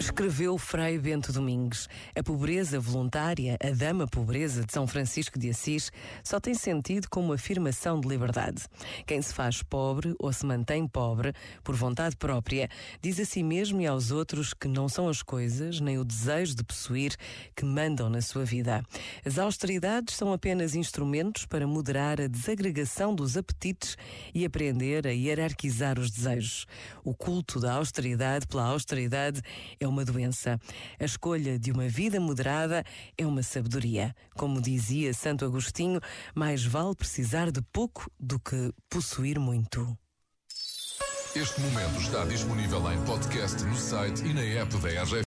Escreveu Frei Bento Domingues. A pobreza voluntária, a dama pobreza de São Francisco de Assis, só tem sentido como afirmação de liberdade. Quem se faz pobre ou se mantém pobre por vontade própria, diz a si mesmo e aos outros que não são as coisas, nem o desejo de possuir, que mandam na sua vida. As austeridades são apenas instrumentos para moderar a desagregação dos apetites e aprender a hierarquizar os desejos. O culto da austeridade pela austeridade é uma doença. A escolha de uma vida moderada é uma sabedoria. Como dizia Santo Agostinho, mais vale precisar de pouco do que possuir muito. Este momento está disponível em podcast no site e na app da RGF.